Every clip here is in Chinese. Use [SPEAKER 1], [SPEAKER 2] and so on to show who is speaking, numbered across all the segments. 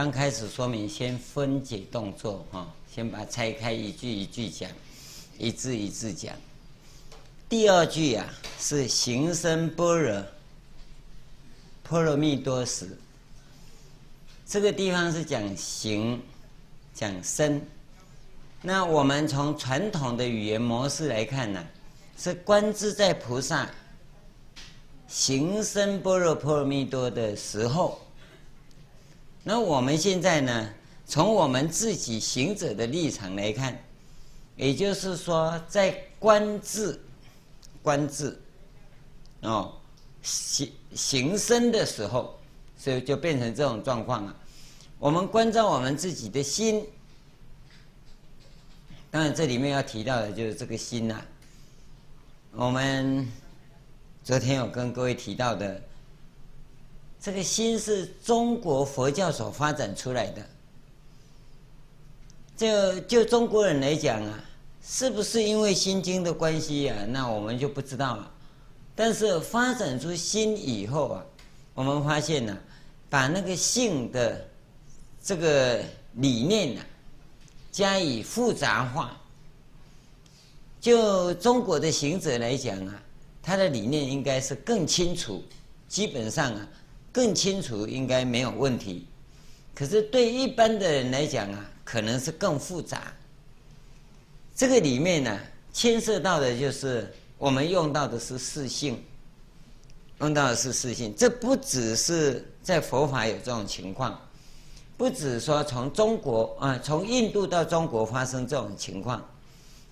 [SPEAKER 1] 刚开始说明，先分解动作哈，先把它拆开，一句一句讲，一字一字讲。第二句啊，是行深般若波罗蜜多时。这个地方是讲行，讲深。那我们从传统的语言模式来看呢、是观自在菩萨行深般若波罗蜜多的时候。那我们现在呢，从我们自己行者的立场来看，也就是说，在观自、观自，哦，行行身的时候，所以就变成这种状况了。我们观照我们自己的心，当然这里面要提到的就是这个心呐、啊。我们昨天有跟各位提到的。这个心是中国佛教所发展出来的。就就中国人来讲啊，是不是因为《心经》的关系啊？那我们就不知道了。但是发展出心以后啊，我们发现呢、把那个性的这个理念呢、啊，加以复杂化。就中国的行者来讲啊，他的理念应该是更清楚，基本上啊。更清楚应该没有问题，可是对一般的人来讲啊，可能是更复杂。这个里面呢，牵涉到的就是我们用到的是四性，用到的是四性。这不只是在佛法有这种情况，不只说从中国啊，从印度到中国发生这种情况，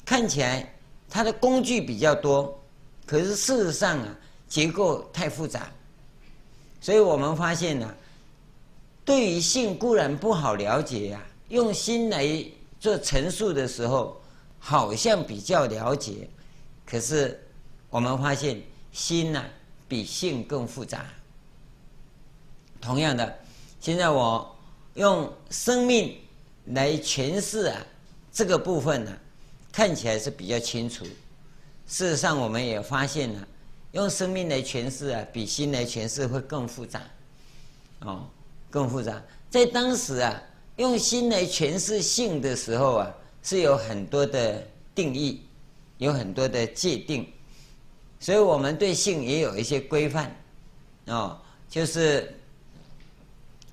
[SPEAKER 1] 看起来它的工具比较多，可是事实上啊，结构太复杂。所以我们发现呢、对于性固然不好了解呀、啊，用心来做陈述的时候，好像比较了解，可是我们发现心呢、比性更复杂。同样的，现在我用生命来诠释啊这个部分呢、看起来是比较清楚。事实上，我们也发现了、用生命来诠释啊，比心来诠释会更复杂，哦，更复杂。在当时啊，用心来诠释性的时候啊，是有很多的定义，有很多的界定，所以我们对性也有一些规范，哦，就是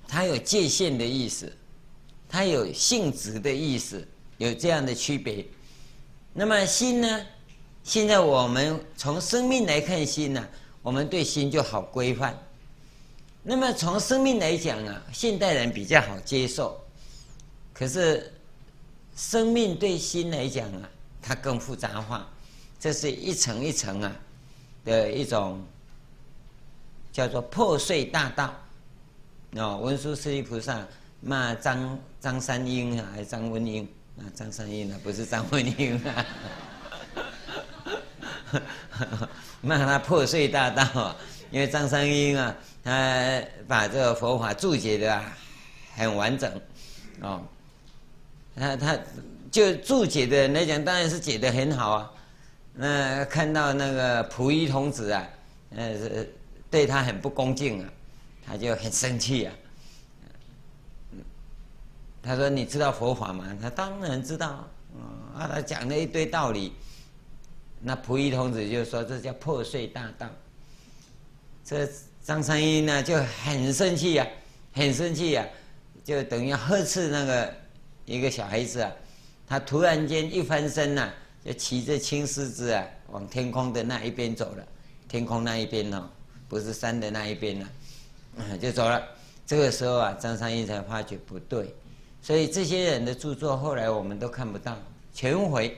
[SPEAKER 1] 它有界限的意思，它有性质的意思，有这样的区别。那么心呢？现在我们从生命来看心呢、啊，我们对心就好规范。那么从生命来讲啊，现代人比较好接受。可是生命对心来讲啊，它更复杂化。这是一层一层啊的一种叫做破碎大道。哦，文殊师利菩萨骂张张三英啊，还是张文英啊？张三英啊，不是张文英啊。骂他破碎大道啊！因为张三英啊，他把这个佛法注解的很完整哦。他他就注解的人来讲，当然是解的很好啊。那看到那个溥仪童子啊，呃，对他很不恭敬啊，他就很生气啊。他说：“你知道佛法吗？”他当然知道啊，他讲了一堆道理。那溥仪童子就说：“这叫破碎大道。”这张三英呢就很生气呀、啊，很生气呀、啊，就等于呵斥那个一个小孩子啊。他突然间一翻身呐、啊，就骑着青狮子啊，往天空的那一边走了。天空那一边哦，不是山的那一边了、啊，就走了。这个时候啊，张三英才发觉不对，所以这些人的著作后来我们都看不到，全毁。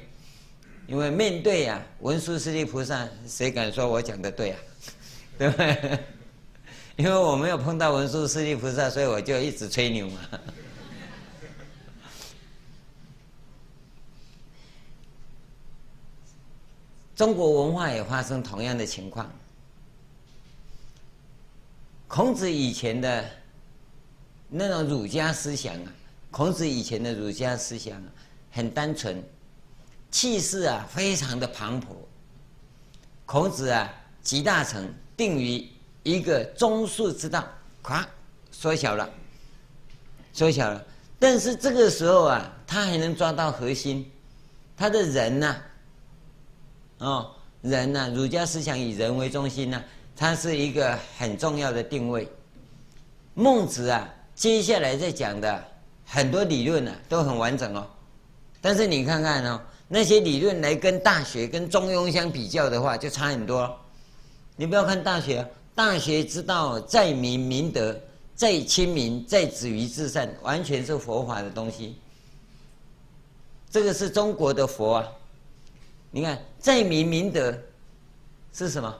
[SPEAKER 1] 因为面对呀、啊，文殊师利菩萨，谁敢说我讲的对啊？对不对？因为我没有碰到文殊师利菩萨，所以我就一直吹牛嘛。中国文化也发生同样的情况。孔子以前的那种儒家思想啊，孔子以前的儒家思想啊，很单纯。气势啊，非常的磅礴。孔子啊，集大成，定于一个中恕之道，咵，缩小了，缩小了。但是这个时候啊，他还能抓到核心，他的人呐、哦，人呐、儒家思想以人为中心呐、啊，它是一个很重要的定位。孟子啊，接下来在讲的很多理论呢、啊，都很完整哦。但是你看看哦，那些理论来跟《大学》跟《中庸》相比较的话，就差很多。你不要看《大学》，《大学》之道在明明德。在亲民，在止于至善，完全是佛法的东西。这个是中国的佛啊！你看，在明明德是什么？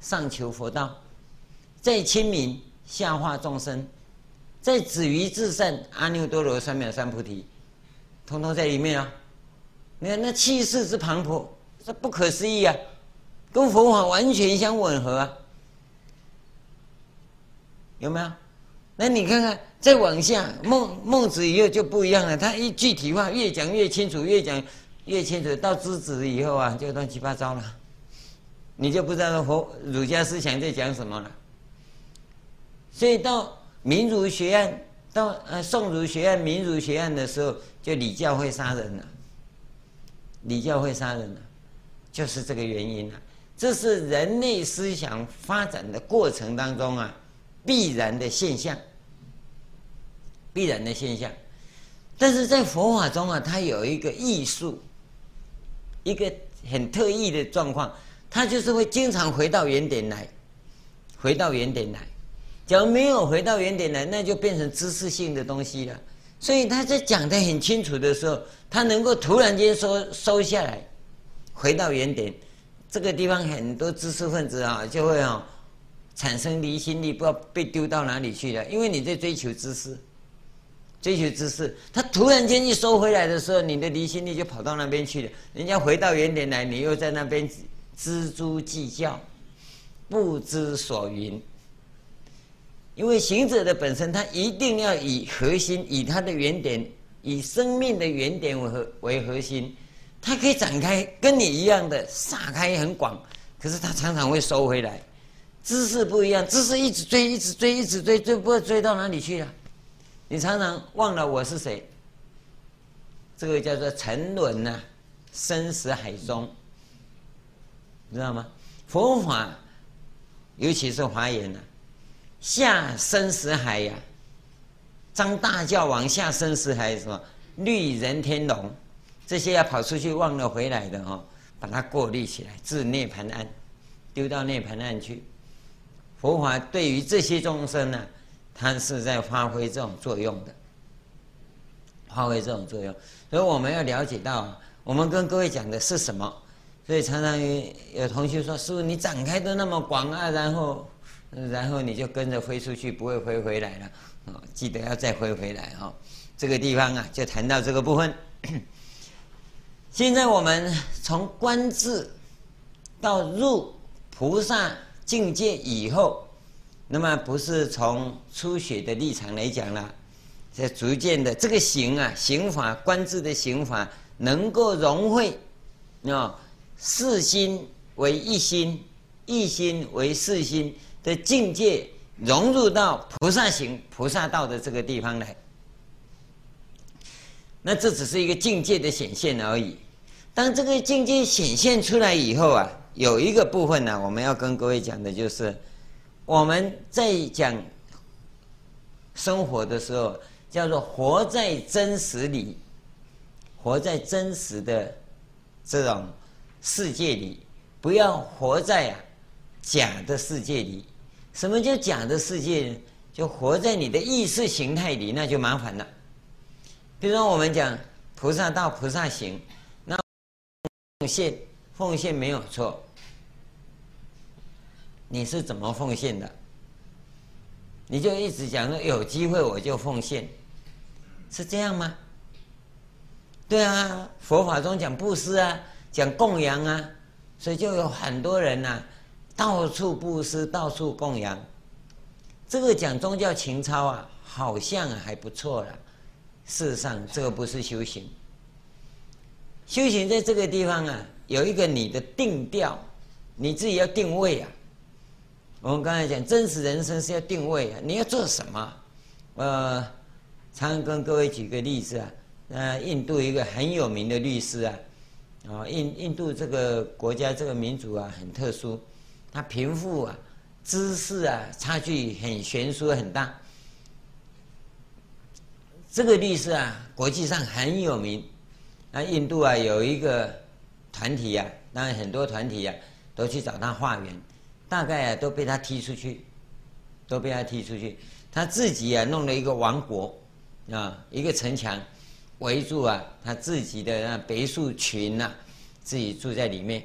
[SPEAKER 1] 上求佛道，在亲民，下化众生，在止于至善，阿耨多罗三藐三菩提，通通在里面啊！你看那气势之磅礴，这不可思议啊！跟佛法完全相吻合啊！有没有？那你看看，再往下，孟孟子以后就不一样了。他一具体化，越讲越清楚，越讲越清楚。到知子以后啊，就乱七八糟了，你就不知道佛儒家思想在讲什么了。所以到民族学院，呃宋儒学院、明儒学院的时候，就礼教会杀人了。礼教会杀人了，就是这个原因了。这是人类思想发展的过程当中啊。必然的现象，必然的现象，但是在佛法中啊，它有一个艺术，一个很特异的状况，它就是会经常回到原点来，回到原点来。假如没有回到原点来，那就变成知识性的东西了。所以他在讲得很清楚的时候，他能够突然间收收下来，回到原点。这个地方很多知识分子啊，就会啊。产生离心力，不知道被丢到哪里去了。因为你在追求知识，追求知识，他突然间一收回来的时候，你的离心力就跑到那边去了。人家回到原点来，你又在那边錙铢计较，不知所云。因为行者的本身，他一定要以核心，以他的原点，以生命的原点为核为核心，他可以展开，跟你一样的撒开很广，可是他常常会收回来。知识不一样，知识一直追，一直追，一直追，追不知道追到哪里去了。你常常忘了我是谁，这个叫做沉沦呐、啊，生死海中，知道吗？佛法，尤其是华严呐，下生死海呀、张大教王下生死海，什么绿人天龙，这些要跑出去忘了回来的哦，把它过滤起来，至涅槃岸，丢到涅槃岸去。佛法对于这些众生呢，它是在发挥这种作用的，发挥这种作用。所以我们要了解到，我们跟各位讲的是什么。所以常常有有同学说：“师父，你展开的那么广啊，然后，然后你就跟着飞出去，不会飞回来了。”哦，记得要再飞回来哦。这个地方啊，就谈到这个部分。现在我们从观自到入菩萨。境界以后，那么不是从初学的立场来讲了，这逐渐的这个行啊，行法观自的行法，能够融会，啊，四心为一心，一心为四心的境界，融入到菩萨行、菩萨道的这个地方来。那这只是一个境界的显现而已。当这个境界显现出来以后啊。有一个部分呢，我们要跟各位讲的就是，我们在讲生活的时候，叫做活在真实里，活在真实的这种世界里，不要活在啊假的世界里。什么叫假的世界呢？就活在你的意识形态里，那就麻烦了。比如说我们讲菩萨道、菩萨行，那奉献，奉献没有错。你是怎么奉献的？你就一直讲说有机会我就奉献，是这样吗？对啊，佛法中讲布施啊，讲供养啊，所以就有很多人呐、到处布施，到处供养。这个讲宗教情操啊，好像还不错了。事实上，这个不是修行。修行在这个地方啊，有一个你的定调，你自己要定位啊。我们刚才讲真实人生是要定位啊，你要做什么？呃，常跟各位举个例子啊，呃印度一个很有名的律师啊，啊，印印度这个国家这个民族啊很特殊，他贫富啊、知识啊差距很悬殊很大。这个律师啊，国际上很有名。那印度啊有一个团体呀、啊，当然很多团体呀、啊、都去找他化缘，大概啊都被他踢出去，都被他踢出去。他自己啊弄了一个王国啊，一个城墙围住啊，他自己的那别墅群呐、啊，自己住在里面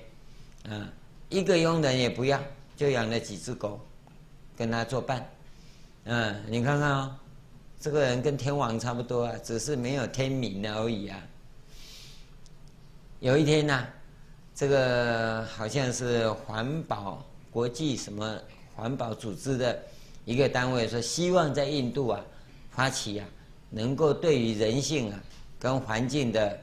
[SPEAKER 1] 啊，一个佣人也不要，就养了几只狗跟他作伴。嗯，你看看哦，这个人跟天王差不多啊，只是没有天名而已啊。有一天呢、这个好像是环保国际什么环保组织的。一个单位说，希望在印度啊发起啊，能够对于人性啊跟环境的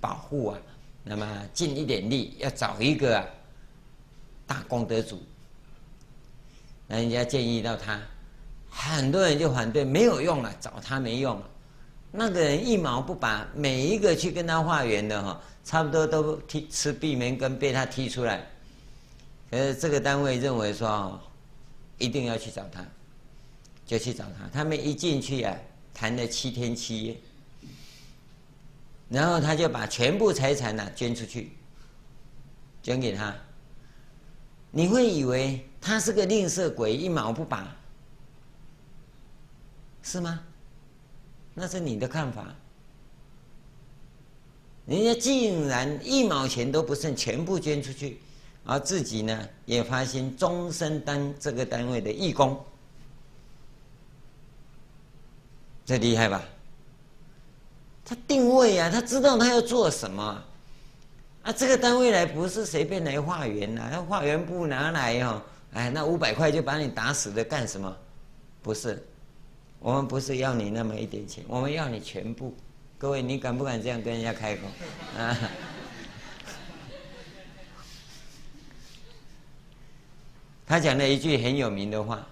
[SPEAKER 1] 保护啊，那么尽一点力，要找一个啊大功德主。那人家建议到他，很多人就反对，没有用了，找他没用了。那个人一毛不拔，每一个去跟他化缘的哈，差不多都踢吃闭门羹，被他踢出来。可是这个单位认为说，一定要去找他。就去找他，他们一进去啊，谈了七天七夜，然后他就把全部财产呢捐出去，捐给他。你会以为他是个吝啬鬼，一毛不拔，是吗？那是你的看法。人家竟然一毛钱都不剩，全部捐出去，而自己呢也发心终身当这个单位的义工。这厉害吧？他定位啊，他知道他要做什么啊。这个单位来不是随便来化缘呐，他化缘不拿来哦，哎，那五百块就把你打死的干什么？不是，我们不是要你那么一点钱，我们要你全部。各位，你敢不敢这样跟人家开口啊？他讲了一句很有名的话，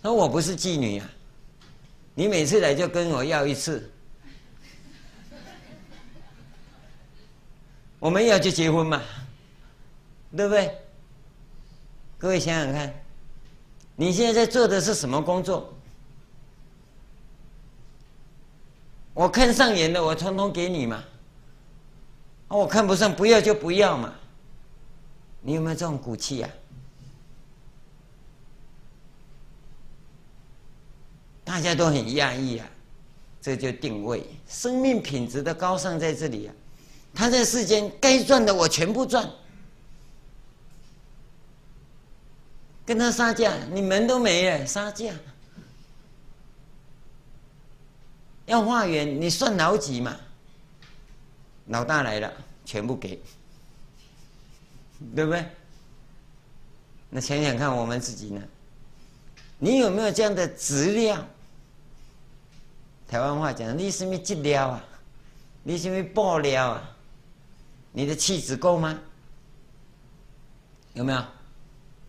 [SPEAKER 1] 说我不是妓女啊。你每次来就跟我要一次，我们要就结婚嘛，对不对？各位想想看，你现在在做的是什么工作？我看上眼的，我通通给你嘛。我看不上，不要就不要嘛。你有没有这种骨气呀？大家都很压抑啊，这就定位生命品质的高尚在这里啊。他在世间该赚的我全部赚，跟他杀价，你门都没了，杀价。要化缘，你算老几嘛？老大来了，全部给，对不对？那想想看，我们自己呢？你有没有这样的质量？台湾话讲，你什么质料啊？你什么布料啊？你的气质够吗？有没有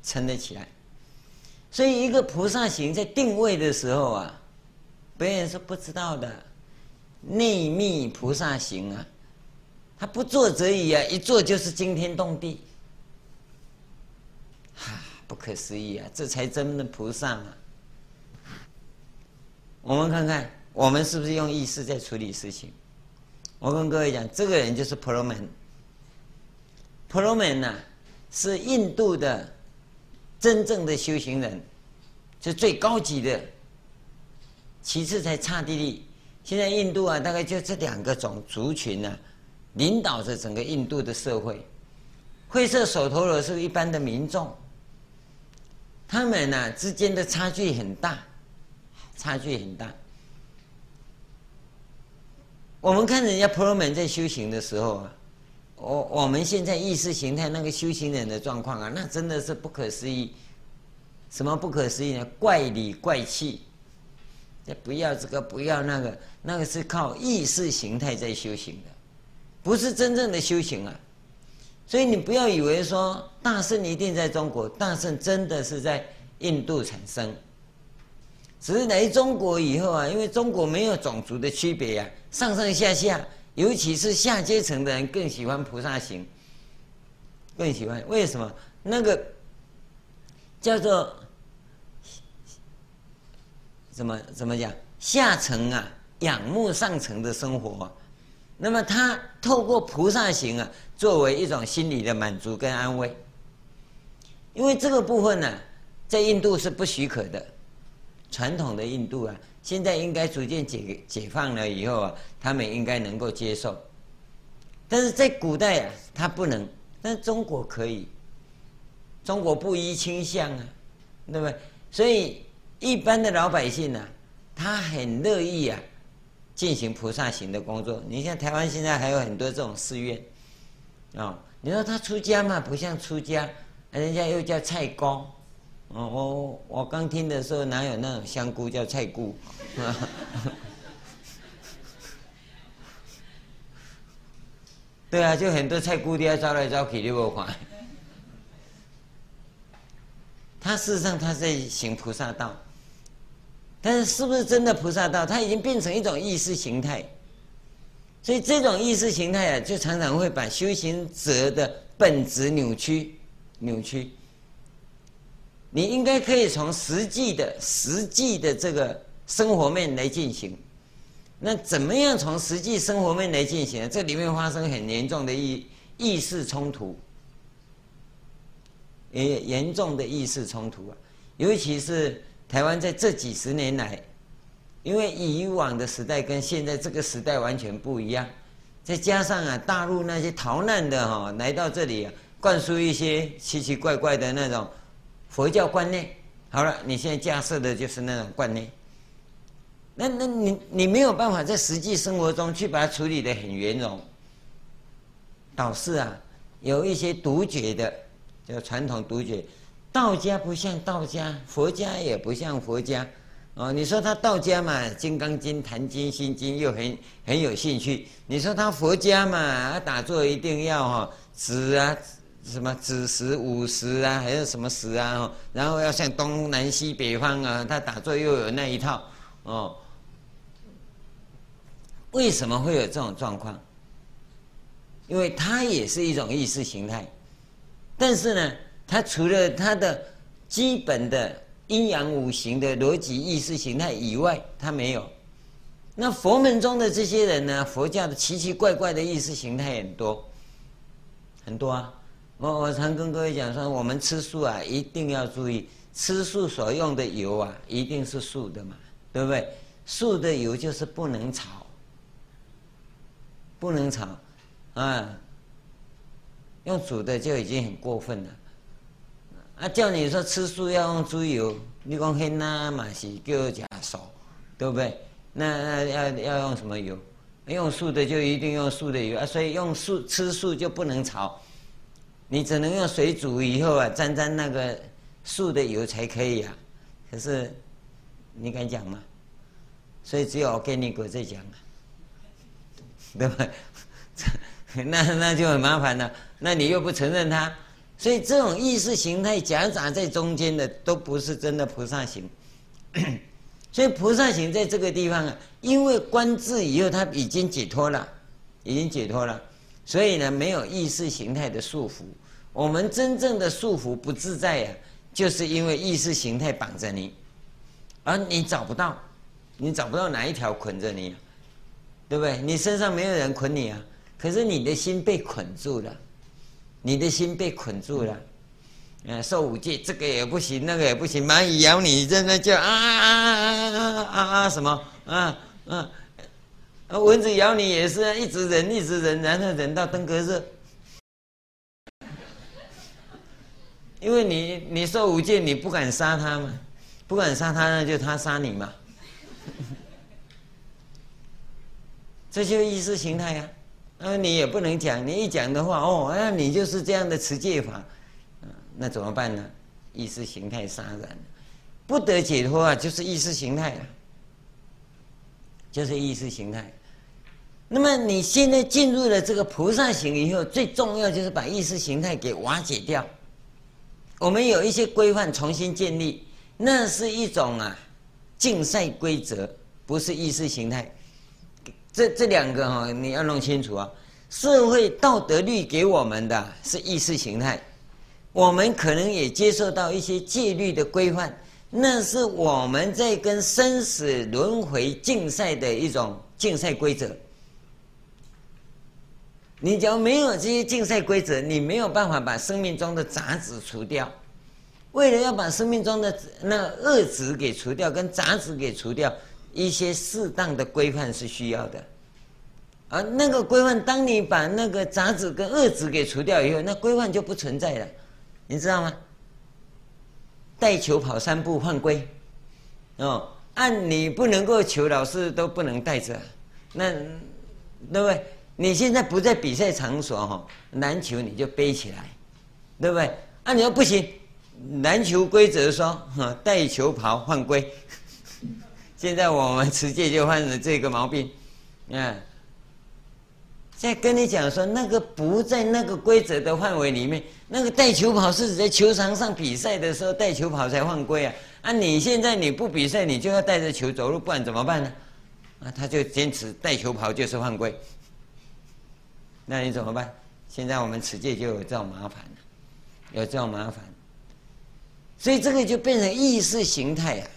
[SPEAKER 1] 撑得起来？所以，一个菩萨行在定位的时候啊，别人是不知道的。内密菩萨行啊，他不做则已啊，一做就是惊天动地。哈，不可思议啊！这才真的菩萨嘛。我们看看。我们是不是用意识在处理事情？我跟各位讲，这个人就是婆罗门婆罗门呢。是印度的真正的修行人，是最高级的，其次才刹帝利。现在印度啊，大概就这两个种族群呢、啊，领导着整个印度的社会。灰色手陀罗是一般的民众，他们呢、啊、之间的差距很大，差距很大。我们看人家婆罗门在修行的时候啊，我我们现在意识形态那个修行人的状况啊，那真的是不可思议。什么不可思议呢？怪里怪气，不要这个，不要那个，那个是靠意识形态在修行的，不是真正的修行啊。所以你不要以为说大圣一定在中国，大圣真的是在印度产生。只是来中国以后啊，因为中国没有种族的区别呀，上上下下，尤其是下阶层的人更喜欢菩萨行，更喜欢。为什么？那个叫做怎么怎么讲？下层啊，仰慕上层的生活，那么他透过菩萨行啊，作为一种心理的满足跟安慰。因为这个部分呢、在印度是不许可的。传统的印度啊，现在应该逐渐解解放了以后啊，他们应该能够接受。但是在古代啊，他不能，但是中国可以。中国不依倾向啊，对不对？所以一般的老百姓呢、啊，他很乐意啊，进行菩萨行的工作。你像台湾现在还有很多这种寺院啊、哦，你说他出家嘛，不像出家，人家又叫菜公。哦，我我刚听的时候哪有那种香菇叫菜菇？对啊，就很多菜菇都要招来招去的不款。他事实上他在行菩萨道，但是是不是真的菩萨道？他已经变成一种意识形态，所以这种意识形态啊，就常常会把修行者的本质扭曲，扭曲。你应该可以从实际的、实际的这个生活面来进行。那怎么样从实际生活面来进行？这里面发生很严重的意意识冲突，也严重的意识冲突啊！尤其是台湾在这几十年来，因为以往的时代跟现在这个时代完全不一样，再加上啊，大陆那些逃难的哈、哦、来到这里啊，灌输一些奇奇怪怪的那种。佛教观念好了，你现在架设的就是那种观念。那那你你没有办法在实际生活中去把它处理得很圆融。导致啊，有一些独觉的，叫传统独觉，道家不像道家，佛家也不像佛家。哦，你说他道家嘛，《金刚经》《坛经》《心经》又很很有兴趣。你说他佛家嘛，打坐一定要哈止啊。什么子时午时啊，还是什么时啊？然后要向东南西北方啊，他打坐又有那一套哦。为什么会有这种状况？因为它也是一种意识形态，但是呢，它除了它的基本的阴阳五行的逻辑意识形态以外，它没有。那佛门中的这些人呢，佛教的奇奇怪怪的意识形态很多，很多啊。我我常跟各位讲说，我们吃素啊，一定要注意吃素所用的油啊，一定是素的嘛，对不对？素的油就是不能炒，不能炒，啊，用煮的就已经很过分了。啊，叫你说吃素要用猪油，你讲黑那嘛是叫假素，对不对？那那要要用什么油？用素的就一定用素的油啊，所以用素吃素就不能炒。你只能用水煮以后啊，沾沾那个素的油才可以啊。可是你敢讲吗？所以只有我跟你哥在讲啊，对吧？那那就很麻烦了。那你又不承认它，所以这种意识形态夹杂在中间的，都不是真的菩萨行。所以菩萨行在这个地方啊，因为观自以后他已经解脱了，已经解脱了。所以呢，没有意识形态的束缚。我们真正的束缚不自在呀、啊，就是因为意识形态绑着你，而你找不到，你找不到哪一条捆着你，对不对？你身上没有人捆你啊，可是你的心被捆住了，你的心被捆住了。嗯，受五戒这个也不行，那个也不行，蚂蚁咬你，真的叫啊啊啊啊啊啊什么啊啊。那蚊子咬你也是啊一直忍，一直忍，然后忍到登革热。因为你你受五戒，你不敢杀他嘛，不敢杀他，那就他杀你嘛。这就意识形态呀。那你也不能讲，你一讲的话，哦，那你就是这样的持戒法，那怎么办呢？意识形态杀人，不得解脱啊，就是意识形态啊，就是意识形态。那么你现在进入了这个菩萨行以后，最重要就是把意识形态给瓦解掉。我们有一些规范重新建立，那是一种啊竞赛规则，不是意识形态。这这两个哈，你要弄清楚啊。社会道德律给我们的是意识形态，我们可能也接受到一些戒律的规范，那是我们在跟生死轮回竞赛的一种竞赛规则。你只要没有这些竞赛规则，你没有办法把生命中的杂质除掉。为了要把生命中的那恶质给除掉，跟杂质给除掉，一些适当的规范是需要的。而那个规范，当你把那个杂质跟恶质给除掉以后，那规范就不存在了，你知道吗？带球跑三步犯规，哦，按你不能够球，老师都不能带着，那对不对？你现在不在比赛场所哈，篮球你就背起来，对不对？啊，你说不行，篮球规则说哈，带球跑犯规。现在我们持戒就犯了这个毛病，嗯。再跟你讲说，那个不在那个规则的范围里面，那个带球跑是指在球场上比赛的时候带球跑才犯规啊！啊，你现在你不比赛，你就要带着球走路，不然怎么办呢？啊，他就坚持带球跑就是犯规，那你怎么办？现在我们持戒就有这种麻烦了，有这种麻烦，所以这个就变成意识形态啊。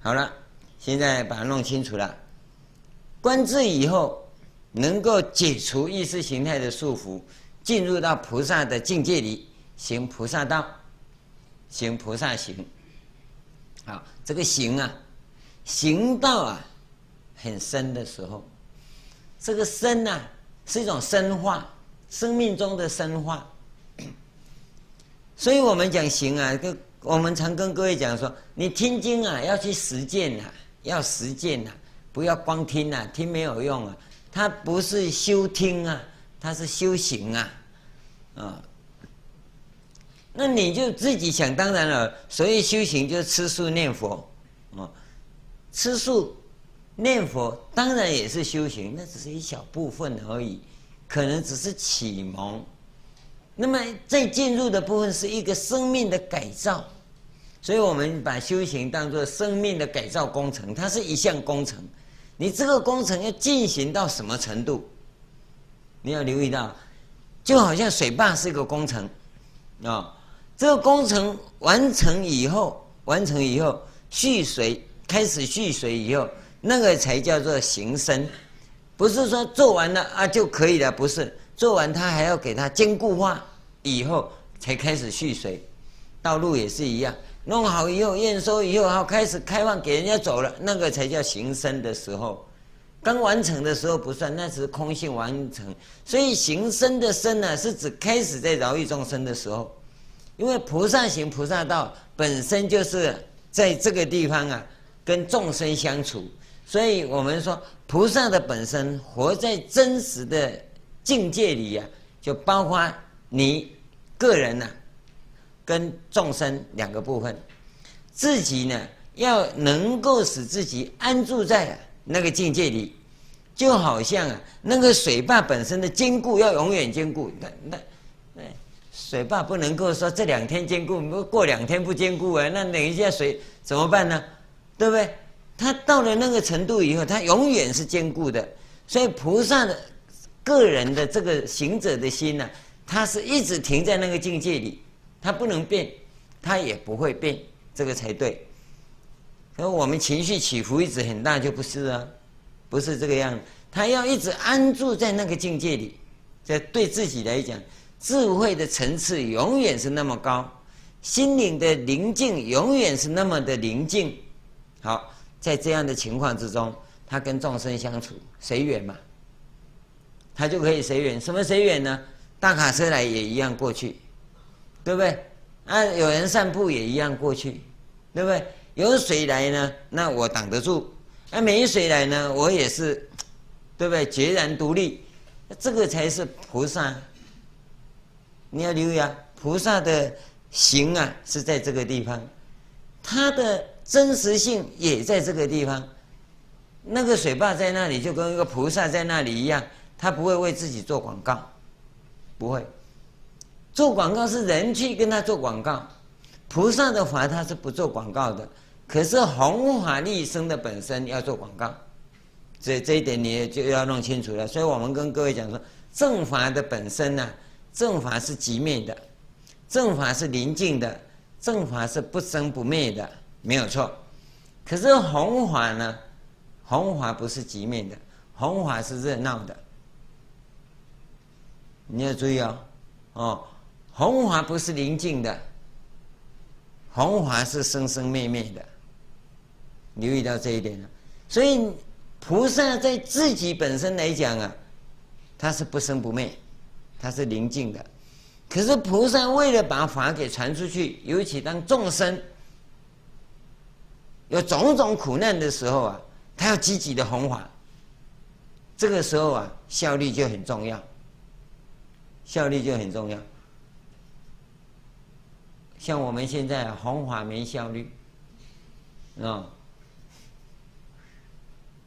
[SPEAKER 1] 好了，现在把它弄清楚了，观智以后。能够解除意识形态的束缚，进入到菩萨的境界里，行菩萨道，行菩萨行。好，这个行啊，行道啊，很深的时候，这个深啊，是一种生化，生命中的生化。所以我们讲行啊，跟我们常跟各位讲说，你听经啊，要去实践呐，要实践呐，不要光听呐，听没有用啊。它不是修听啊，它是修行啊，啊，那你就自己想当然了。所以修行就是吃素念佛，啊，吃素念佛当然也是修行，那只是一小部分而已，可能只是启蒙。那么再进入的部分是一个生命的改造，所以我们把修行当作生命的改造工程，它是一项工程。你这个工程要进行到什么程度？你要留意到，就好像水坝是一个工程，啊，这个工程完成以后，完成以后蓄水开始蓄水以后，那个才叫做行深，不是说做完了啊就可以了，不是做完它还要给它坚固化以后才开始蓄水，道路也是一样。弄好以后，验收以后，好开始开放给人家走了，那个才叫行深的时候。刚完成的时候不算，那是空性完成。所以行深的深呢，是指开始在饶益众生的时候。因为菩萨行菩萨道本身就是在这个地方啊，跟众生相处。所以我们说，菩萨的本身活在真实的境界里呀、啊，就包括你个人呐、啊。跟众生两个部分，自己呢要能够使自己安住在那个境界里，就好像啊那个水坝本身的坚固要永远坚固，那那那水坝不能够说这两天坚固，过两天不坚固啊，那等一下水怎么办呢？对不对？他到了那个程度以后，他永远是坚固的。所以菩萨的个人的这个行者的心呢、啊，它是一直停在那个境界里。他不能变，他也不会变，这个才对。所以我们情绪起伏一直很大，就不是啊，不是这个样子。他要一直安住在那个境界里，这对自己来讲，智慧的层次永远是那么高，心灵的宁静永远是那么的宁静。好，在这样的情况之中，他跟众生相处随缘嘛，他就可以随缘。什么随缘呢？大卡车来也一样过去。对不对？啊，有人散步也一样过去，对不对？有水来呢，那我挡得住；啊，没水来呢，我也是，对不对？决然独立，这个才是菩萨。你要留意啊，菩萨的行啊是在这个地方，他的真实性也在这个地方。那个水坝在那里，就跟一个菩萨在那里一样，他不会为自己做广告，不会。做广告是人去跟他做广告，菩萨的法他是不做广告的。可是弘法利生的本身要做广告，这这一点你就要弄清楚了。所以我们跟各位讲说，正法的本身呢、正法是极灭的，正法是宁静的，正法是不生不灭的，没有错。可是弘法呢，弘法不是极灭的，弘法是热闹的。你要注意哦，哦，弘法不是宁静的，弘法是生生灭灭的。留意到这一点了，所以菩萨在自己本身来讲啊，他是不生不灭，他是宁静的。可是菩萨为了把法给传出去，尤其当众生有种种苦难的时候啊，他要积极的弘法。这个时候啊，效率就很重要，效率就很重要。像我们现在弘法没效率，啊。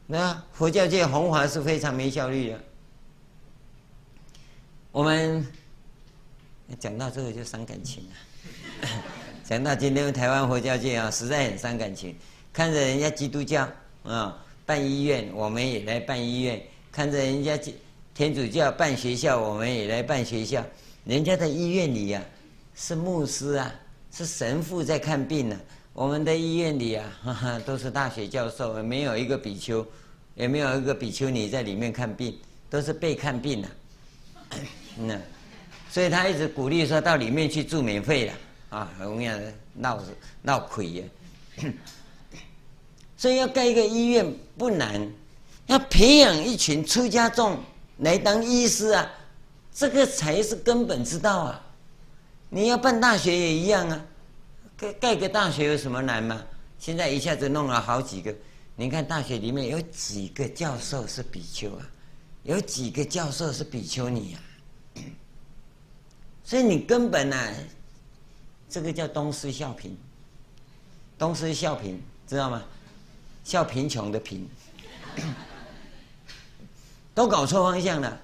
[SPEAKER 1] 那佛教界弘法是非常没效率的。我们讲到这个就伤感情了。讲到今天台湾佛教界啊，实在很伤感情。看着人家基督教啊办医院，我们也来办医院；看着人家天主教办学校，我们也来办学校。人家的医院里呀，是牧师啊，是神父在看病呢。我们的医院里啊，哈哈，都是大学教授，没有一个比丘，也没有一个比丘尼在里面看病，都是被看病的。嗯，所以他一直鼓励说到里面去住免费的啊，同样闹闹亏呀。所以要盖一个医院不难，要培养一群出家众来当医师啊，这个才是根本之道啊。你要办大学也一样啊。盖盖个大学有什么难吗？现在一下子弄了好几个，你看大学里面有几个教授是比丘啊？有几个教授是比丘尼啊？所以你根本呢、啊，这个叫东施效颦，东施效颦，知道吗？笑贫穷的贫，都搞错方向了。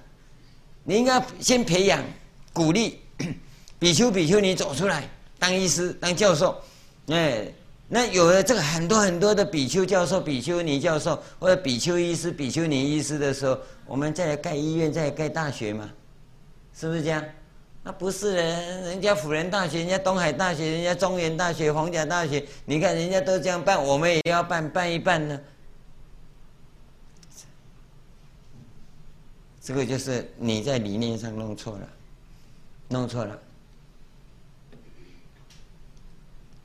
[SPEAKER 1] 你应该先培养、鼓励 比丘、比丘尼走出来。当医师、当教授，哎，那有了这个很多很多的比丘教授、比丘尼教授，或者比丘医师、比丘尼医师的时候，我们再来盖医院、再来盖大学嘛，是不是这样？那不是人，人家辅仁大学、人家东海大学、人家中原大学、皇家大学，你看人家都这样办，我们也要办，办一办呢。这个就是你在理念上弄错了，弄错了。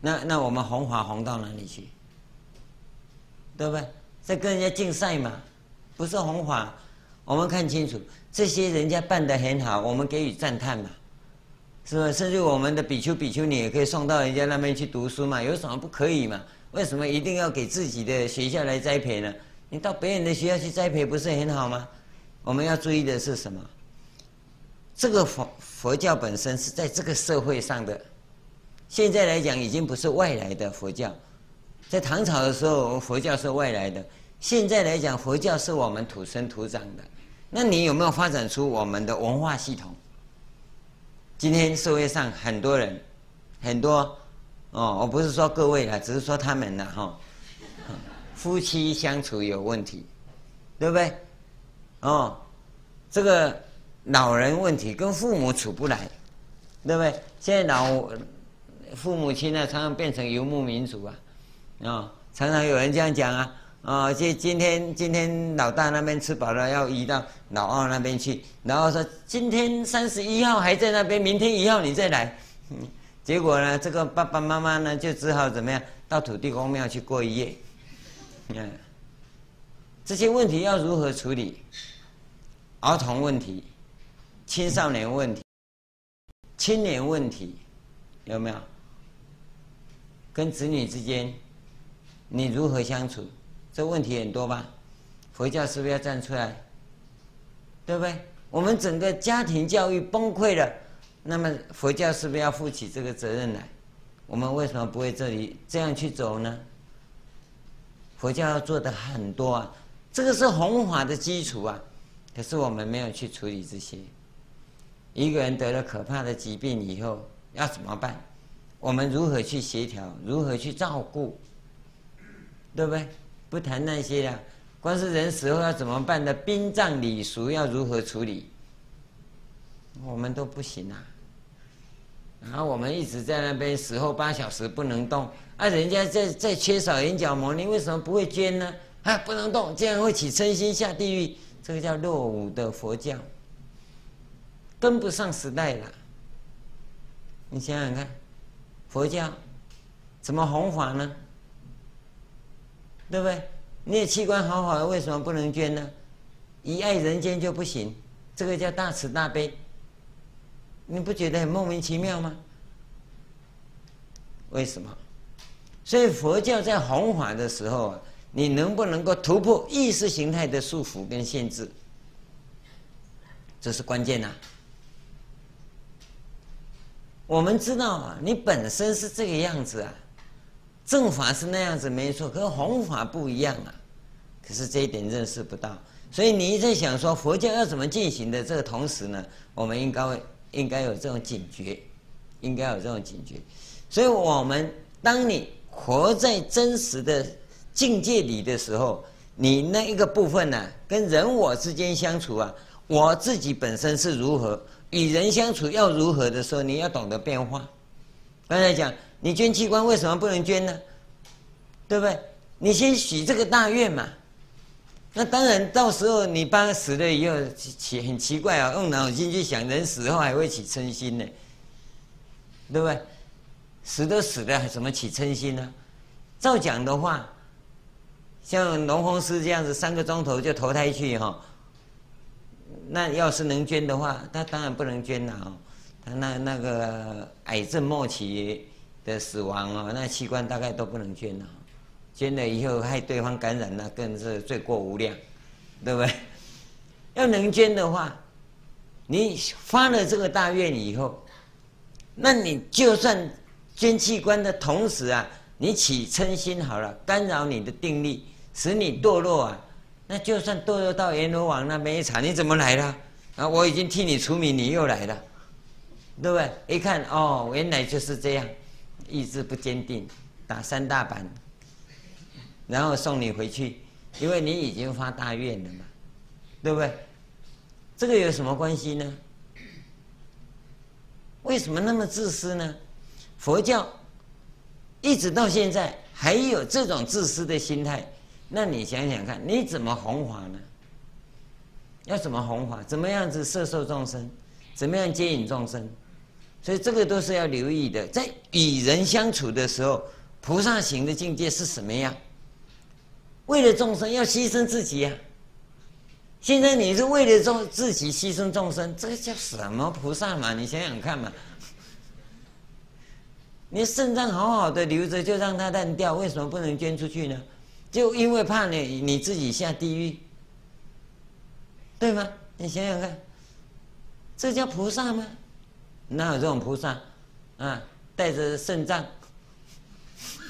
[SPEAKER 1] 那那我们弘法弘到哪里去？对不对？在跟人家竞赛嘛，不是弘法。我们看清楚，这些人家办得很好，我们给予赞叹嘛，是吧？甚至我们的比丘、比丘尼也可以送到人家那边去读书嘛，有什么不可以嘛？为什么一定要给自己的学校来栽培呢？你到别人的学校去栽培不是很好吗？我们要注意的是什么？这个佛佛教本身是在这个社会上的。现在来讲，已经不是外来的佛教。在唐朝的时候，佛教是外来的；现在来讲，佛教是我们土生土长的。那你有没有发展出我们的文化系统？今天社会上很多人，很多哦，我不是说各位啦，只是说他们啦哈。夫妻相处有问题，对不对？哦，这个老人问题跟父母处不来，对不对？现在老。父母亲呢，常常变成游牧民族啊，啊、常常有人这样讲啊，啊、哦，今今天今天老大那边吃饱了，要移到老二那边去，然后说今天三十一号还在那边，明天一号你再来，结果呢，这个爸爸妈妈呢就只好怎么样，到土地公庙去过一夜，嗯，这些问题要如何处理？儿童问题、青少年问题、青年问题，有没有？跟子女之间，你如何相处？这问题很多吧？佛教是不是要站出来？对不对？我们整个家庭教育崩溃了，那么佛教是不是要负起这个责任来？我们为什么不会这里这样去走呢？佛教要做的很多啊，这个是弘法的基础啊，可是我们没有去处理这些。一个人得了可怕的疾病以后，要怎么办？我们如何去协调？如何去照顾？对不对？不谈那些了，光是人死后要怎么办的，殡葬礼俗要如何处理，我们都不行啊。然后我们一直在那边死后八小时不能动，啊，人家在在缺少眼角膜，你为什么不会捐呢？啊，不能动，这样会起嗔心下地狱，这个叫落伍的佛教，跟不上时代了。你想想看，佛教怎么弘法呢？对不对？你的器官好好的，为什么不能捐呢？一爱人间就不行，这个叫大慈大悲。你不觉得很莫名其妙吗？为什么？所以佛教在弘法的时候啊，你能不能够突破意识形态的束缚跟限制？这是关键呐、我们知道啊，你本身是这个样子啊。正法是那样子没错，可是弘法不一样啊。可是这一点认识不到，所以你一在想说佛教要怎么进行的这个同时呢，我们应该应该有这种警觉，应该有这种警觉。所以我们当你活在真实的境界里的时候，你那一个部分呢、啊，跟人我之间相处啊，我自己本身是如何，与人相处要如何的时候，你要懂得变化。刚才讲。你捐器官为什么不能捐呢？对不对？你先许这个大愿嘛。那当然，到时候你爸死了以后，奇很奇怪啊，用脑筋去想，人死后还会起嗔心呢，对不对？死都死了，还怎么起嗔心呢？照讲的话，像龙峰师这样子，三个钟头就投胎去哈。那要是能捐的话，他当然不能捐了哦。那那个癌症末期。的死亡哦，那器官大概都不能捐了，捐了以后害对方感染，那更是罪过无量，对不对？要能捐的话，你发了这个大愿以后，那你就算捐器官的同时啊，你起嗔心好了，干扰你的定力，使你堕落啊，那就算堕落到阎罗王那边一查，你怎么来了？啊，我已经替你除名，你又来了，对不对？一看哦，原来就是这样。意志不坚定，打三大板，然后送你回去，因为你已经发大愿了嘛，对不对？这个有什么关系呢？为什么那么自私呢？佛教一直到现在还有这种自私的心态，那你想想看，你怎么弘法呢？要怎么弘法？怎么样子摄受众生？怎么样接引众生？所以这个都是要留意的，在与人相处的时候，菩萨行的境界是什么样？为了众生要牺牲自己呀、啊。现在你是为了众自己牺牲众生，这个叫什么菩萨嘛？你想想看嘛。你肾脏好好的留着，就让它烂掉，为什么不能捐出去呢？就因为怕你你自己下地狱，对吗？你想想看，这叫菩萨吗？哪有这种菩萨啊？带着肾脏，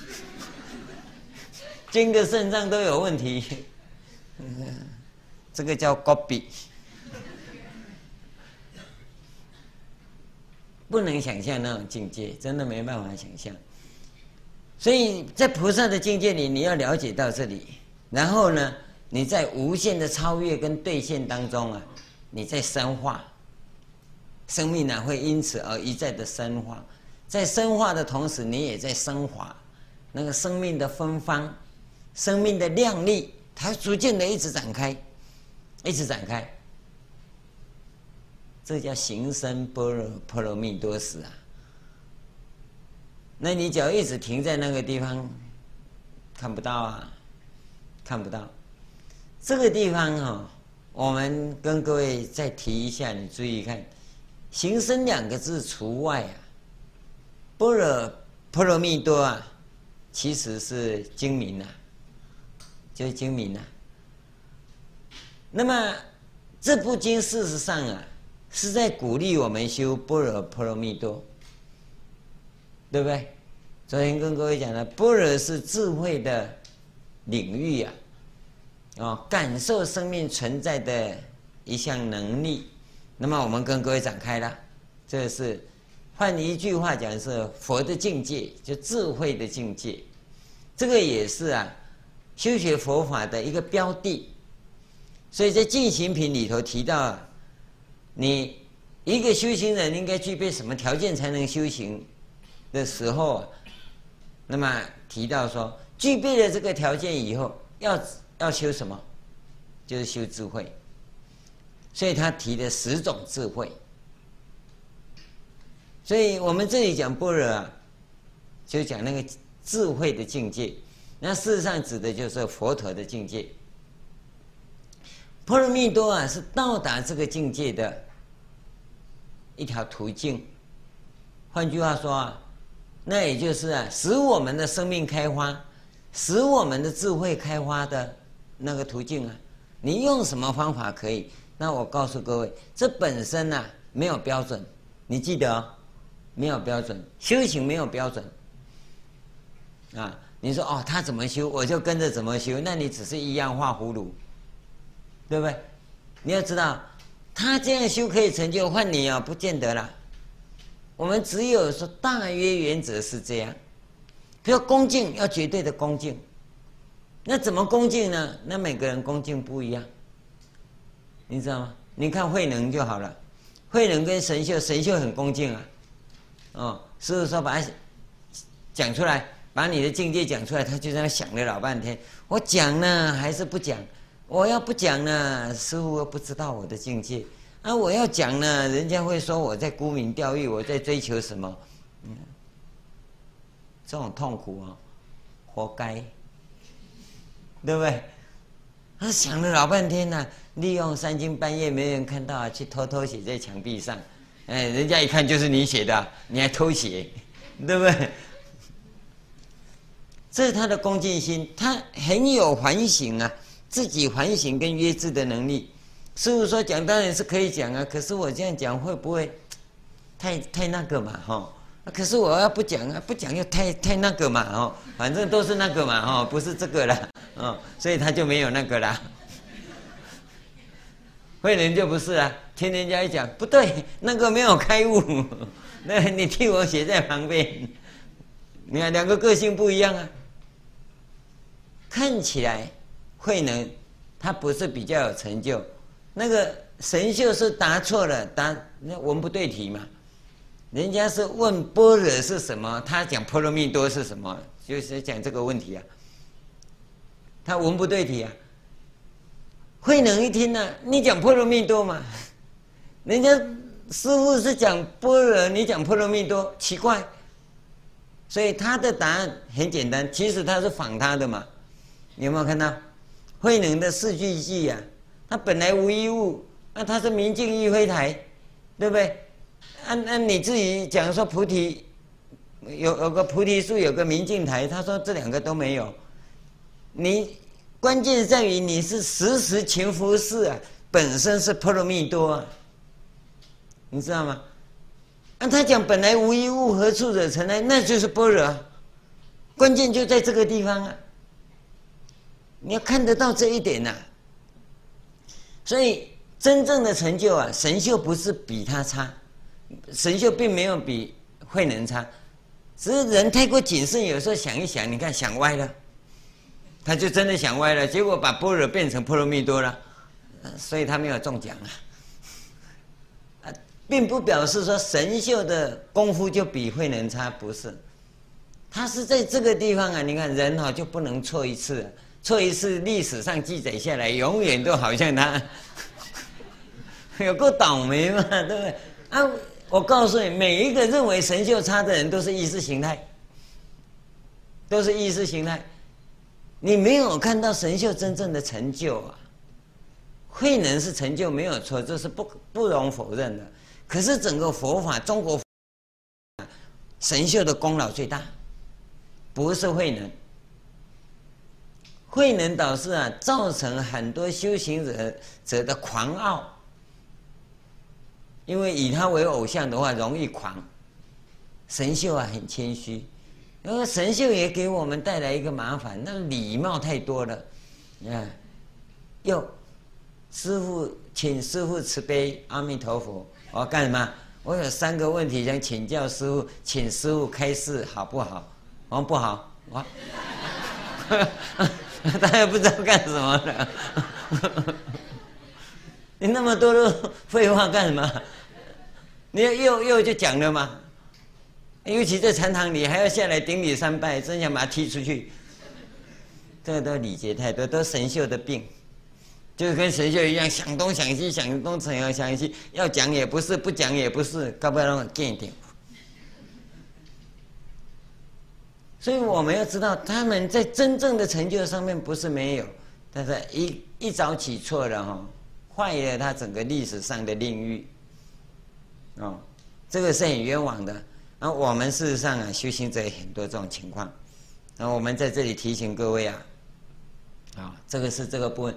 [SPEAKER 1] 捐个肾脏都有问题，这个叫高比，不能想象那种境界，真的没办法想象。所以在菩萨的境界里，你要了解到这里，然后呢，你在无限的超越跟兑现当中啊，你在深化。生命呢，会因此而一再的深化，在深化的同时，你也在升华，那个生命的芬芳，生命的亮丽，它逐渐的一直展开，一直展开，这叫行深般若波罗蜜多时啊。那你只要一直停在那个地方，看不到啊，看不到。这个地方哈、哦，我们跟各位再提一下，你注意看。行深两个字除外啊，般若波罗蜜多啊，其实是精明啊，就是精明啊。那么这部经事实上啊，是在鼓励我们修般若波罗蜜多，对不对？昨天跟各位讲的，般若是智慧的领域啊，哦，感受生命存在的一项能力。那么我们跟各位展开了，这是换一句话讲是佛的境界，就智慧的境界。这个也是啊，修学佛法的一个标的。所以在进行品里头提到，你一个修行人应该具备什么条件才能修行的时候，那么提到说，具备了这个条件以后，要要修什么？就是修智慧。所以他提的十种智慧。所以我们这里讲般若啊，就讲那个智慧的境界。那事实上指的就是佛陀的境界。波罗蜜多啊，是到达这个境界的一条途径。换句话说啊，那也就是啊，使我们的生命开花，使我们的智慧开花的那个途径啊。你用什么方法可以？那我告诉各位，这本身啊没有标准。你记得。没有标准，修行没有标准啊！你说哦，他怎么修，我就跟着怎么修，那你只是一样画葫芦，对不对？你要知道，他这样修可以成就，换你啊，不见得啦。我们只有说大约原则是这样，比如恭敬要绝对的恭敬，那怎么恭敬呢？那每个人恭敬不一样，你知道吗？你看慧能就好了，慧能跟神秀，神秀很恭敬啊。哦，师父说把讲出来，把你的境界讲出来，他就在那想了老半天。我讲呢，还是不讲？我要不讲呢，师父又不知道我的境界。啊，我要讲呢，人家会说我在沽名钓誉，我在追求什么？嗯，这种痛苦啊，活该，对不对？他想了老半天呢，利用三更半夜没人看到啊，去偷偷写在墙壁上。哎，人家一看就是你写的，你还偷写，对不对？这是他的恭敬心，他很有反省啊，自己反省跟约制的能力。师父说讲当然是可以讲啊，可是我这样讲会不会太太那个嘛？哈，可是我要不讲啊，不讲又太太那个嘛？哦，反正都是那个嘛？哦，不是这个了，哦，所以他就没有那个啦。慧能就不是啊，听人家一讲不对，那个没有开悟，那你替我写在旁边。你看两个个性不一样啊。看起来慧能他不是比较有成就，那个神秀是答错了，答那文不对题嘛。人家是问般若是什么，他讲波罗蜜多是什么，就是讲这个问题啊。他文不对题啊。慧能一听呢、啊，你讲波罗蜜多嘛？人家师父是讲般若，你讲波罗蜜多，奇怪。所以他的答案很简单，其实他是仿他的嘛。你有没有看到？慧能的四句偈呀，他本来无一物，那他是明镜亦非台，对不对？按按你自己讲说菩提有有个菩提树，有个明镜台，他说这两个都没有，你。关键在于你是时时勤拂拭啊，本身是波罗蜜多啊，你知道吗？按他讲本来无一物，何处惹尘埃？那就是般若，关键就在这个地方啊。你要看得到这一点呐、啊，所以真正的成就啊，神秀不是比他差，神秀并没有比慧能差，只是人太过谨慎，有时候想一想，你看想歪了。他就真的想歪了，结果把般若变成波罗蜜多了，所以他没有中奖啊，并不表示说神秀的功夫就比慧能差，不是，他是在这个地方啊，你看人哈就不能错一次，错一次历史上记载下来，永远都好像他 有够倒霉嘛，对不对？啊，我告诉你，每一个认为神秀差的人都是意识形态，都是意识形态。你没有看到神秀真正的成就啊，慧能是成就没有错，这是不不容否认的。可是整个佛法，中国神秀的功劳最大，不是慧能。慧能导师啊，造成很多修行者者的狂傲，因为以他为偶像的话，容易狂。神秀啊，很谦虚。因为神秀也给我们带来一个麻烦，那礼貌太多了，啊，哟，师傅，请师傅慈悲，阿弥陀佛，我要干什么？我有三个问题想请教师傅，请师傅开示好不好？我说不好，我 他也不知道干什么的。你那么多的废话干什么？你要又又就讲了嘛。尤其在禅堂里还要下来顶礼三拜，真想把他踢出去。这都礼节太多，都神秀的病，就是跟神秀一样，想东想西，想东想想西，要讲也不是，不讲也不是，搞不好让我见一点。所以我们要知道，他们在真正的成就上面不是没有，但是一一早起错了哈，坏了他整个历史上的领域。哦，这个是很冤枉的。那我们事实上啊，修行者很多这种情况。那我们在这里提醒各位啊。啊，这个是这个部分，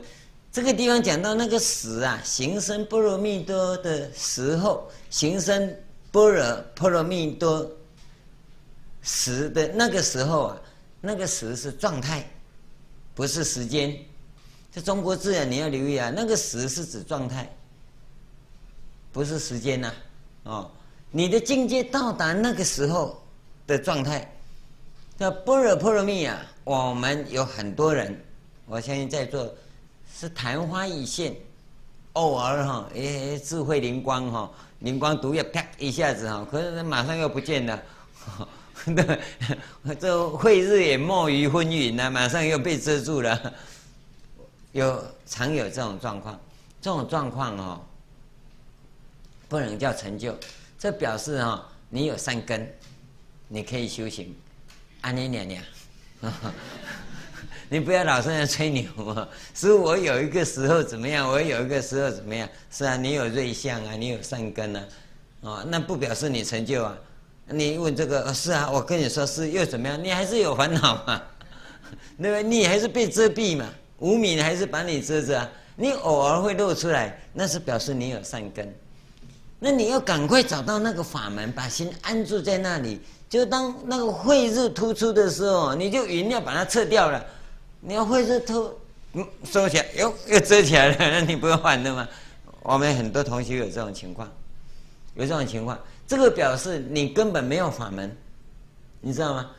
[SPEAKER 1] 这个地方讲到那个时啊，行深般若蜜多的时候，行深般若波罗蜜多时的那个时候啊，那个时是状态，不是时间。这中国字啊，你要留意啊，那个时是指状态，不是时间呐、啊。哦，你的境界到达那个时候的状态，叫般若波罗蜜啊。我们有很多人。我相信在座是昙花一现，偶尔哈，诶，智慧灵光哈，灵光独现，啪一下子哈，可是马上又不见了，对，这慧日也没于昏云了，马上又被遮住了，有常有这种状况，这种状况哦，不能叫成就，这表示哈，你有善根，你可以修行，安妮娘娘。你不要老是在吹牛啊！是我有一个时候怎么样，我有一个时候怎么样？是啊，你有瑞相啊，你有善根啊，哦，那不表示你成就啊。你问这个是啊，我跟你说是又怎么样？你还是有烦恼嘛？那个你还是被遮蔽嘛？无明还是把你遮着啊？你偶尔会露出来，那是表示你有善根。那你要赶快找到那个法门，把心安住在那里。就当那个慧日突出的时候，你就一定要把它撤掉了。你要慧日突，嗯，收起来，又又遮起来了，那你不用换的吗？我们很多同学有这种情况，有这种情况，这个表示你根本没有法门，你知道吗？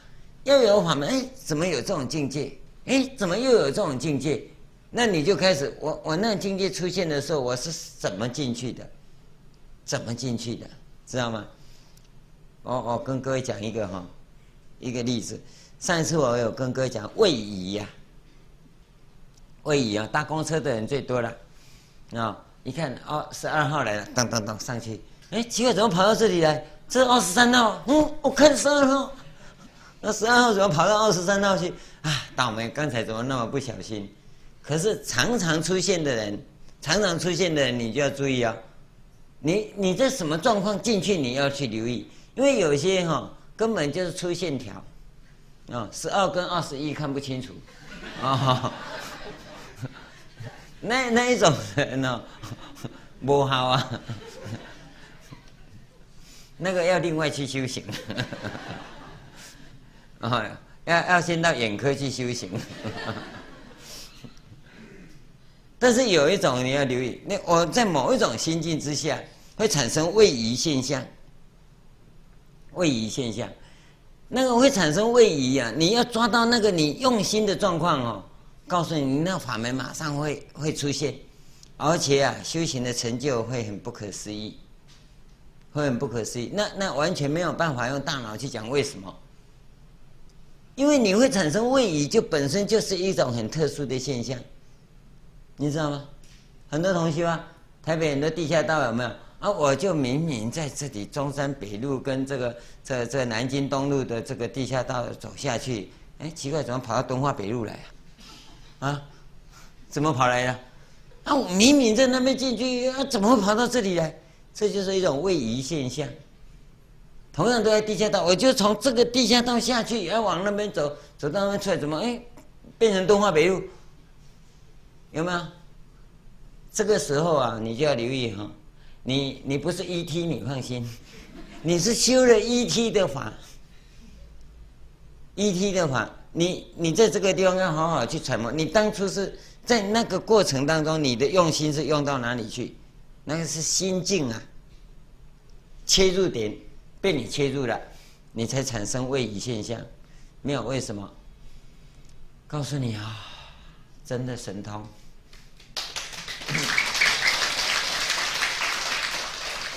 [SPEAKER 1] 要有法门，哎，怎么有这种境界？哎，怎么又有这种境界？那你就开始，我我那个境界出现的时候，我是怎么进去的？怎么进去的？知道吗？我我跟各位讲一个哈，一个例子。上一次我有跟各位讲位移呀。位移啊，搭公车的人最多了，啊，一看哦，十二号来了，噔噔噔上去，哎，奇怪，怎么跑到这里来？这是二十三号，嗯，我看十二号，那十二号怎么跑到二十三号去？啊，倒霉，刚才怎么那么不小心？可是常常出现的人，常常出现的人，你就要注意啊、你你这什么状况进去，你要去留意，因为有些哈、哦、根本就是出线条，啊，十二跟二十一看不清楚，啊。那那一种人呢，不好啊，那个要另外去修行，啊，要要先到眼科去修行。但是有一种你要留意，那我在某一种心境之下会产生位移现象，位移现象，那个会产生位移啊，你要抓到那个你用心的状况哦。告诉你，你那法门马上会会出现，而且啊，修行的成就会很不可思议，会很不可思议。那那完全没有办法用大脑去讲为什么，因为你会产生位移，就本身就是一种很特殊的现象，你知道吗？很多同学啊，台北很多地下道有没有啊？我就明明在这里中山北路跟这个这这南京东路的这个地下道走下去，哎，奇怪，怎么跑到敦化北路来啊？啊，怎么跑来的？啊，我明明在那边进去，啊，怎么会跑到这里来？这就是一种位移现象。同样都在地下道，我就从这个地下道下去，要往那边走，走到那边出来，怎么哎，变成东化北路？有没有？这个时候啊，你就要留意哈，你你不是 ET，你放心，你是修了 ET 的法，ET 的法。你你在这个地方要好好去揣摩，你当初是在那个过程当中，你的用心是用到哪里去？那个是心境啊，切入点被你切入了，你才产生位移现象，没有为什么？告诉你啊，真的神通。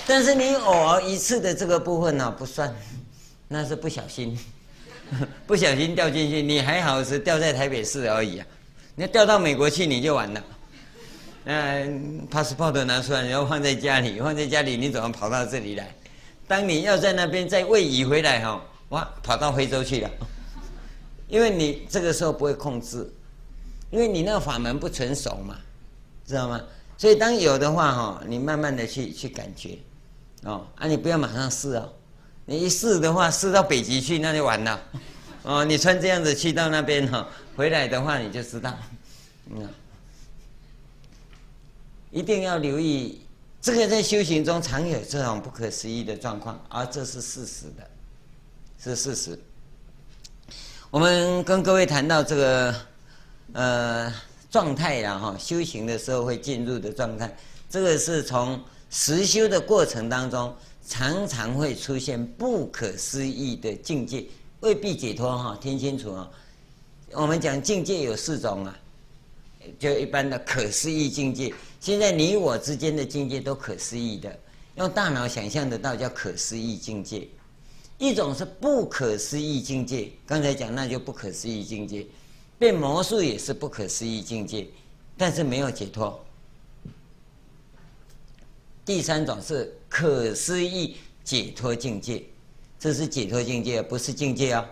[SPEAKER 1] 但是你偶尔一次的这个部分呢，不算，那是不小心，不小心掉进去。你还好是掉在台北市而已啊，你要掉到美国去你就完了。嗯，passport 拿出来，然后放在家里，放在家里你怎么跑到这里来？当你要在那边再位移回来哈，哇，跑到非洲去了，因为你这个时候不会控制，因为你那个法门不成熟嘛，知道吗？所以当有的话哈，你慢慢的去去感觉。哦，啊，你不要马上试哦，你一试的话，试到北极去那就完了。哦，你穿这样子去到那边哈，回来的话你就知道，嗯，一定要留意，这个在修行中常有这种不可思议的状况，而这是事实的，是事实。我们跟各位谈到这个呃状态然后修行的时候会进入的状态，这个是从。实修的过程当中，常常会出现不可思议的境界，未必解脱哈，听清楚啊！我们讲境界有四种啊，就一般的可思议境界。现在你我之间的境界都可思议的，用大脑想象得到叫可思议境界。一种是不可思议境界，刚才讲那就不可思议境界，变魔术也是不可思议境界，但是没有解脱。第三种是可思议解脱境界，这是解脱境界，不是境界啊！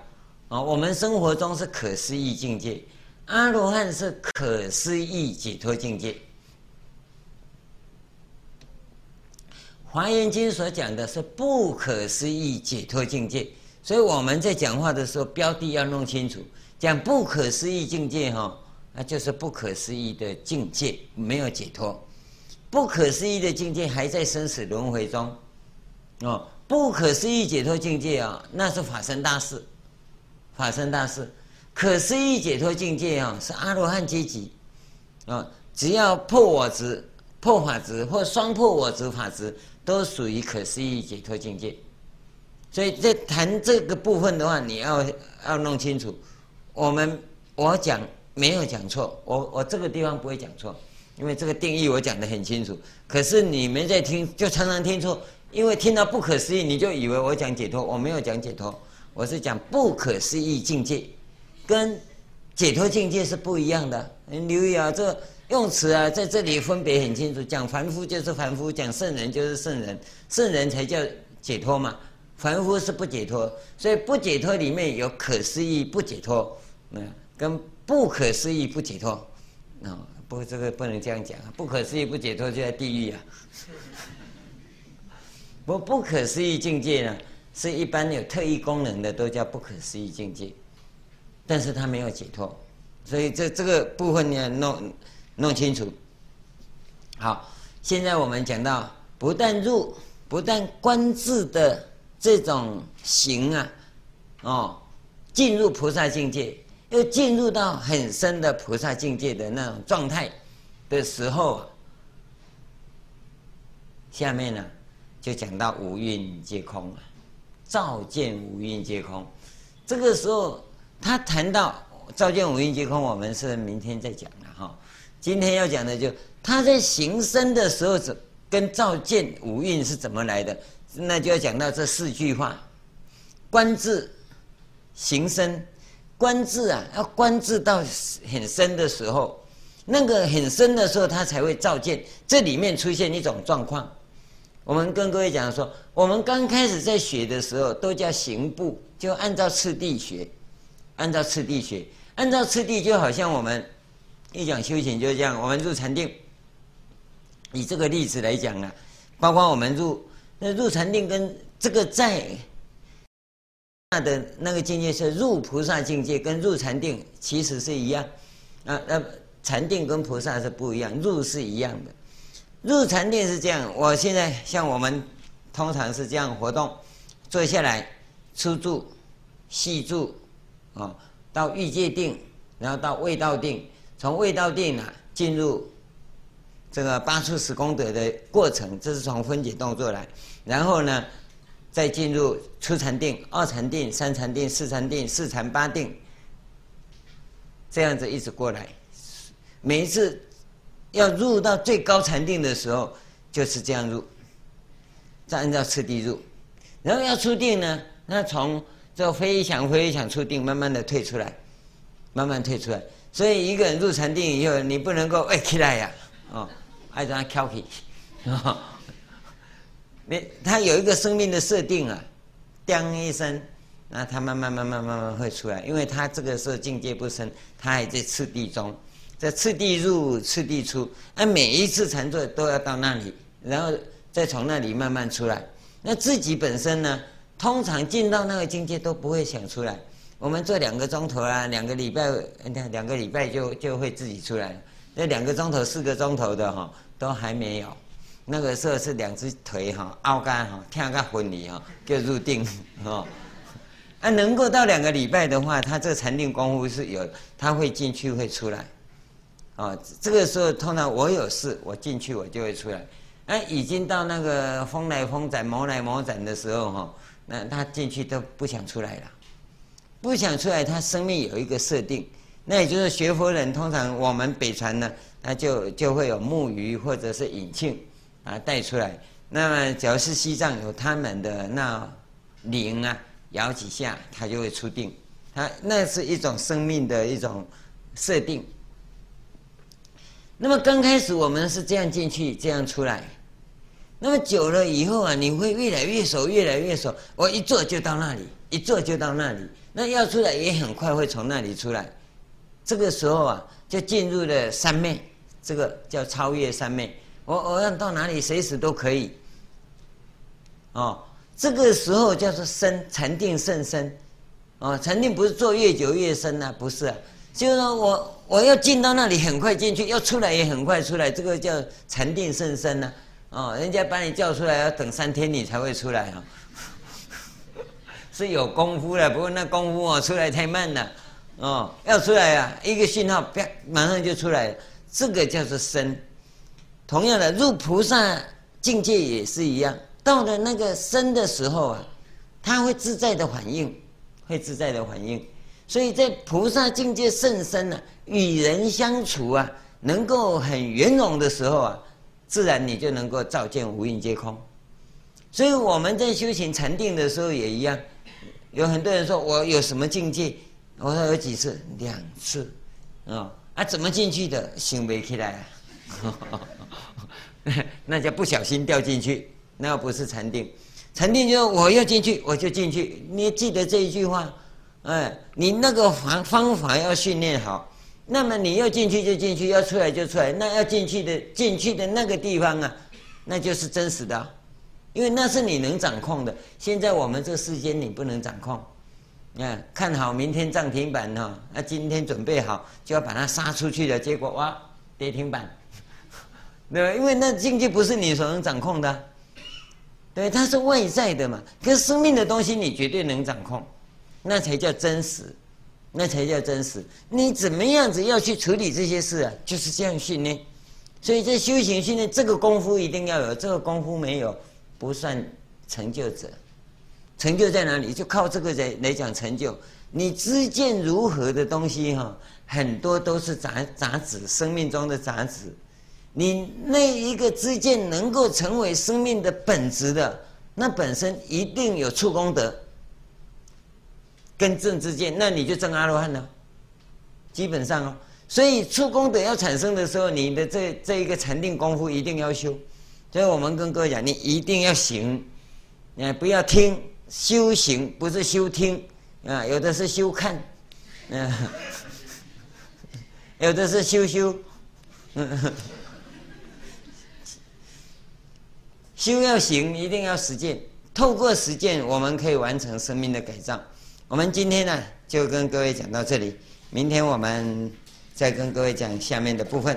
[SPEAKER 1] 啊，我们生活中是可思议境界，阿罗汉是可思议解脱境界。华严经所讲的是不可思议解脱境界，所以我们在讲话的时候标的要弄清楚，讲不可思议境界哈，那就是不可思议的境界，没有解脱。不可思议的境界还在生死轮回中，哦，不可思议解脱境界啊，那是法身大士，法身大士，可思议解脱境界啊，是阿罗汉阶级，啊，只要破我执、破法执或双破我执法执，都属于可思议解脱境界。所以在谈这个部分的话，你要要弄清楚，我们我讲没有讲错，我我这个地方不会讲错。因为这个定义我讲得很清楚，可是你们在听就常常听错，因为听到不可思议，你就以为我讲解脱，我没有讲解脱，我是讲不可思议境界，跟解脱境界是不一样的。你留意啊，这用词啊，在这里分别很清楚，讲凡夫就是凡夫，讲圣人就是圣人，圣人才叫解脱嘛，凡夫是不解脱，所以不解脱里面有可思议不解脱，嗯，跟不可思议不解脱，啊。不，这个不能这样讲！不可思议不解脱就在地狱啊！不，不可思议境界呢，是一般有特异功能的都叫不可思议境界，但是他没有解脱，所以这这个部分你要弄弄清楚。好，现在我们讲到，不但入，不但观自的这种行啊，哦，进入菩萨境界。又进入到很深的菩萨境界的那种状态的时候，下面呢就讲到五蕴皆空了，照见五蕴皆空。这个时候他谈到照见五蕴皆空，我们是明天再讲了哈。今天要讲的就他在行深的时候，怎跟照见五蕴是怎么来的？那就要讲到这四句话：观自行深。观自啊，要观自到很深的时候，那个很深的时候，他才会照见。这里面出现一种状况，我们跟各位讲说，我们刚开始在学的时候，都叫行部，就按照次第学，按照次第学，按照次第，就好像我们一讲修行就是这样，我们入禅定，以这个例子来讲啊，包括我们入那入禅定跟这个在那。的那个境界是入菩萨境界，跟入禅定其实是一样，啊，那禅定跟菩萨是不一样，入是一样的。入禅定是这样，我现在像我们通常是这样活动，坐下来，初住、细住，啊，到欲界定，然后到未道定，从未道定啊进入这个八处十功德的过程，这是从分解动作来，然后呢。再进入初禅定、二禅定、三禅定、四禅定、四禅八定，这样子一直过来，每一次要入到最高禅定的时候，就是这样入，再按照次第入，然后要出定呢，那从这飞翔飞翔出定，慢慢的退出来，慢慢退出来。所以一个人入禅定以后，你不能够哎起来呀，哦，爱让他翘起，哦，你他有一个生命的设定啊，当一声。那他慢慢慢慢慢慢会出来，因为他这个时候境界不深，他还在次第中，在次第入次第出，那每一次禅坐都要到那里，然后再从那里慢慢出来。那自己本身呢，通常进到那个境界都不会想出来。我们做两个钟头啊，两个礼拜，你看两个礼拜就就会自己出来。那两个钟头、四个钟头的哈，都还没有。那个时候是两只腿哈凹干哈，跳个婚礼哈，就入定哈。啊、能够到两个礼拜的话，他这个禅定功夫是有，他会进去会出来，啊、哦，这个时候通常我有事，我进去我就会出来。那、啊、已经到那个风来风斩、魔来魔斩的时候，哈、哦，那他进去都不想出来了，不想出来，他生命有一个设定，那也就是学佛人通常我们北传呢，那就就会有木鱼或者是引磬啊带出来。那么只要是西藏有他们的那铃啊。摇几下，他就会出定。他那是一种生命的一种设定。那么刚开始我们是这样进去，这样出来。那么久了以后啊，你会越来越熟，越来越熟。我一坐就到那里，一坐就到那里。那要出来也很快会从那里出来。这个时候啊，就进入了三昧，这个叫超越三昧。我我要到哪里，随时都可以。哦。这个时候叫做深禅定甚深，哦，禅定不是坐越久越深、啊，不是啊，就是说我我要进到那里很快进去，要出来也很快出来，这个叫禅定甚深呢、啊，哦，人家把你叫出来要等三天你才会出来啊、哦，是有功夫的，不过那功夫哦出来太慢了，哦，要出来啊，一个信号啪马上就出来了，这个叫做深。同样的入菩萨境界也是一样。到了那个深的时候啊，他会自在的反应，会自在的反应。所以在菩萨境界甚深呢、啊，与人相处啊，能够很圆融的时候啊，自然你就能够照见五蕴皆空。所以我们在修行禅定的时候也一样，有很多人说我有什么境界，我说有几次，两次，啊、啊，怎么进去的？行为起来啊，那叫不小心掉进去。那不是禅定，禅定就是我要进去我就进去，你记得这一句话，哎，你那个方方法要训练好，那么你要进去就进去，要出来就出来，那要进去的进去的那个地方啊，那就是真实的，因为那是你能掌控的。现在我们这世间你不能掌控，啊，看好明天涨停板哈，那今天准备好就要把它杀出去了，结果哇跌停板，对吧？因为那境界不是你所能掌控的。对，它是外在的嘛。可是生命的东西，你绝对能掌控，那才叫真实，那才叫真实。你怎么样子要去处理这些事啊？就是这样训练。所以在修行训练，这个功夫一定要有，这个功夫没有，不算成就者。成就在哪里？就靠这个来来讲成就。你知见如何的东西哈，很多都是杂杂质，生命中的杂质。你那一个知见能够成为生命的本质的，那本身一定有触功德，跟正之见，那你就证阿罗汉了。基本上哦，所以出功德要产生的时候，你的这这一个禅定功夫一定要修。所以我们跟各位讲，你一定要行，啊，不要听，修行不是修听啊，有的是修看，嗯，有的是修修。嗯 修要行，一定要实践。透过实践，我们可以完成生命的改造。我们今天呢，就跟各位讲到这里。明天我们再跟各位讲下面的部分。